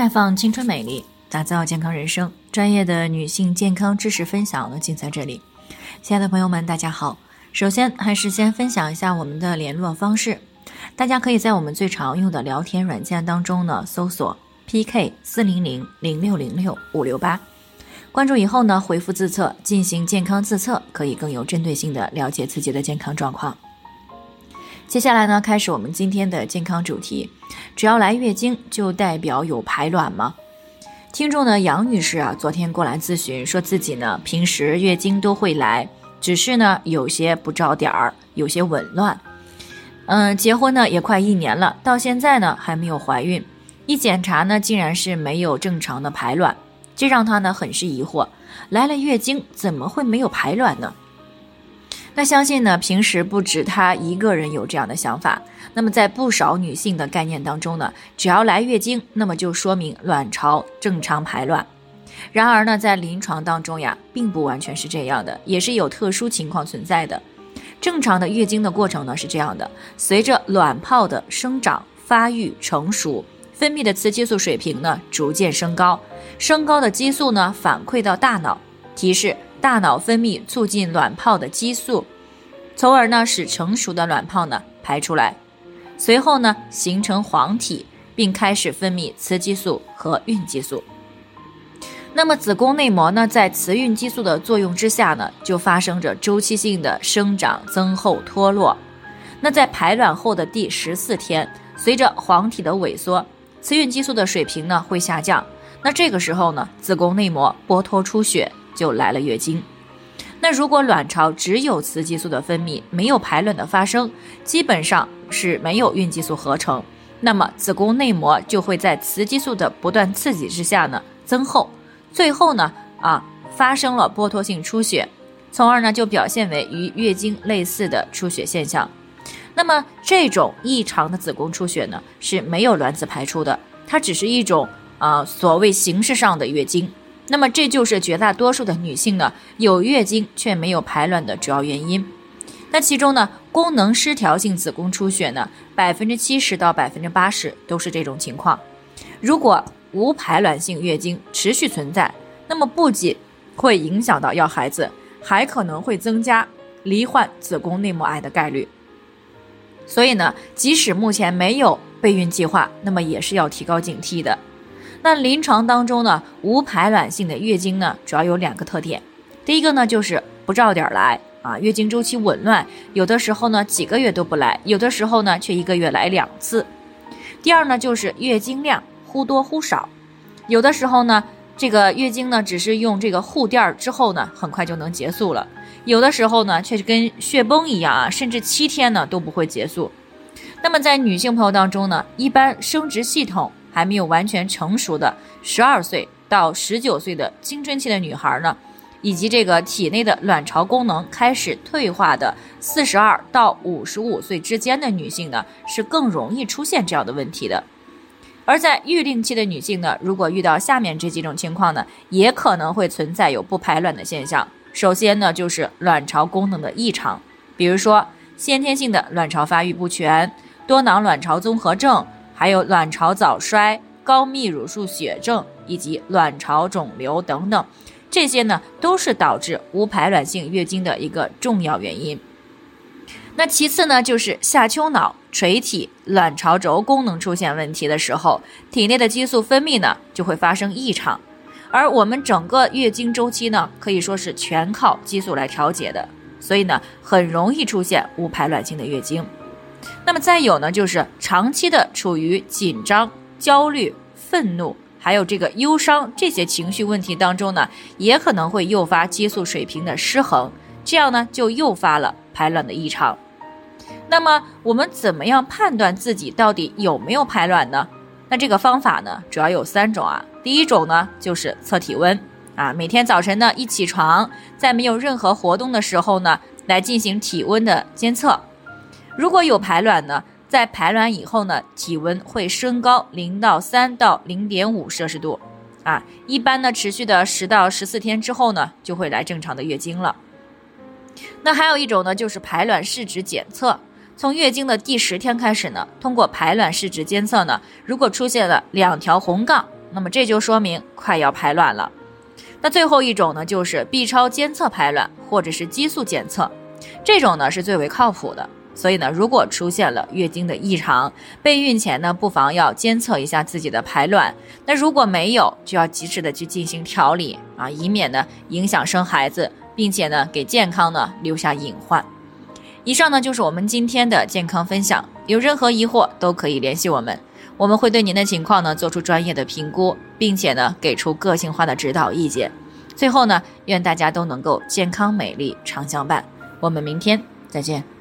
绽放青春美丽，打造健康人生。专业的女性健康知识分享呢，尽在这里。亲爱的朋友们，大家好。首先还是先分享一下我们的联络方式，大家可以在我们最常用的聊天软件当中呢，搜索 PK 四零零零六零六五六八，关注以后呢，回复自测进行健康自测，可以更有针对性的了解自己的健康状况。接下来呢，开始我们今天的健康主题。只要来月经，就代表有排卵吗？听众呢，杨女士啊，昨天过来咨询，说自己呢平时月经都会来，只是呢有些不着点儿，有些紊乱。嗯，结婚呢也快一年了，到现在呢还没有怀孕。一检查呢，竟然是没有正常的排卵，这让她呢很是疑惑。来了月经，怎么会没有排卵呢？那相信呢，平时不止她一个人有这样的想法。那么在不少女性的概念当中呢，只要来月经，那么就说明卵巢正常排卵。然而呢，在临床当中呀，并不完全是这样的，也是有特殊情况存在的。正常的月经的过程呢是这样的：随着卵泡的生长、发育、成熟，分泌的雌激素水平呢逐渐升高，升高的激素呢反馈到大脑，提示。大脑分泌促进卵泡的激素，从而呢使成熟的卵泡呢排出来，随后呢形成黄体，并开始分泌雌激素和孕激素。那么子宫内膜呢在雌孕激素的作用之下呢，就发生着周期性的生长、增厚、脱落。那在排卵后的第十四天，随着黄体的萎缩，雌孕激素的水平呢会下降。那这个时候呢，子宫内膜剥脱出血。就来了月经，那如果卵巢只有雌激素的分泌，没有排卵的发生，基本上是没有孕激素合成，那么子宫内膜就会在雌激素的不断刺激之下呢增厚，最后呢啊发生了剥脱性出血，从而呢就表现为与月经类似的出血现象。那么这种异常的子宫出血呢是没有卵子排出的，它只是一种啊所谓形式上的月经。那么这就是绝大多数的女性呢有月经却没有排卵的主要原因。那其中呢，功能失调性子宫出血呢，百分之七十到百分之八十都是这种情况。如果无排卵性月经持续存在，那么不仅会影响到要孩子，还可能会增加罹患子宫内膜癌的概率。所以呢，即使目前没有备孕计划，那么也是要提高警惕的。那临床当中呢，无排卵性的月经呢，主要有两个特点。第一个呢，就是不照点来啊，月经周期紊乱，有的时候呢几个月都不来，有的时候呢却一个月来两次。第二呢，就是月经量忽多忽少，有的时候呢，这个月经呢只是用这个护垫儿之后呢，很快就能结束了；有的时候呢，却是跟血崩一样啊，甚至七天呢都不会结束。那么在女性朋友当中呢，一般生殖系统。还没有完全成熟的十二岁到十九岁的青春期的女孩呢，以及这个体内的卵巢功能开始退化的四十二到五十五岁之间的女性呢，是更容易出现这样的问题的。而在育龄期的女性呢，如果遇到下面这几种情况呢，也可能会存在有不排卵的现象。首先呢，就是卵巢功能的异常，比如说先天性的卵巢发育不全、多囊卵巢综合症。还有卵巢早衰、高泌乳素血症以及卵巢肿瘤等等，这些呢都是导致无排卵性月经的一个重要原因。那其次呢，就是下丘脑垂体卵巢轴功能出现问题的时候，体内的激素分泌呢就会发生异常，而我们整个月经周期呢可以说是全靠激素来调节的，所以呢很容易出现无排卵性的月经。那么再有呢，就是长期的处于紧张、焦虑、愤怒，还有这个忧伤这些情绪问题当中呢，也可能会诱发激素水平的失衡，这样呢就诱发了排卵的异常。那么我们怎么样判断自己到底有没有排卵呢？那这个方法呢主要有三种啊。第一种呢就是测体温啊，每天早晨呢一起床，在没有任何活动的时候呢，来进行体温的监测。如果有排卵呢，在排卵以后呢，体温会升高零到三到零点五摄氏度，啊，一般呢持续的十到十四天之后呢，就会来正常的月经了。那还有一种呢，就是排卵试纸检测，从月经的第十天开始呢，通过排卵试纸监测呢，如果出现了两条红杠，那么这就说明快要排卵了。那最后一种呢，就是 B 超监测排卵或者是激素检测，这种呢是最为靠谱的。所以呢，如果出现了月经的异常，备孕前呢，不妨要监测一下自己的排卵。那如果没有，就要及时的去进行调理啊，以免呢影响生孩子，并且呢给健康呢留下隐患。以上呢就是我们今天的健康分享，有任何疑惑都可以联系我们，我们会对您的情况呢做出专业的评估，并且呢给出个性化的指导意见。最后呢，愿大家都能够健康美丽长相伴。我们明天再见。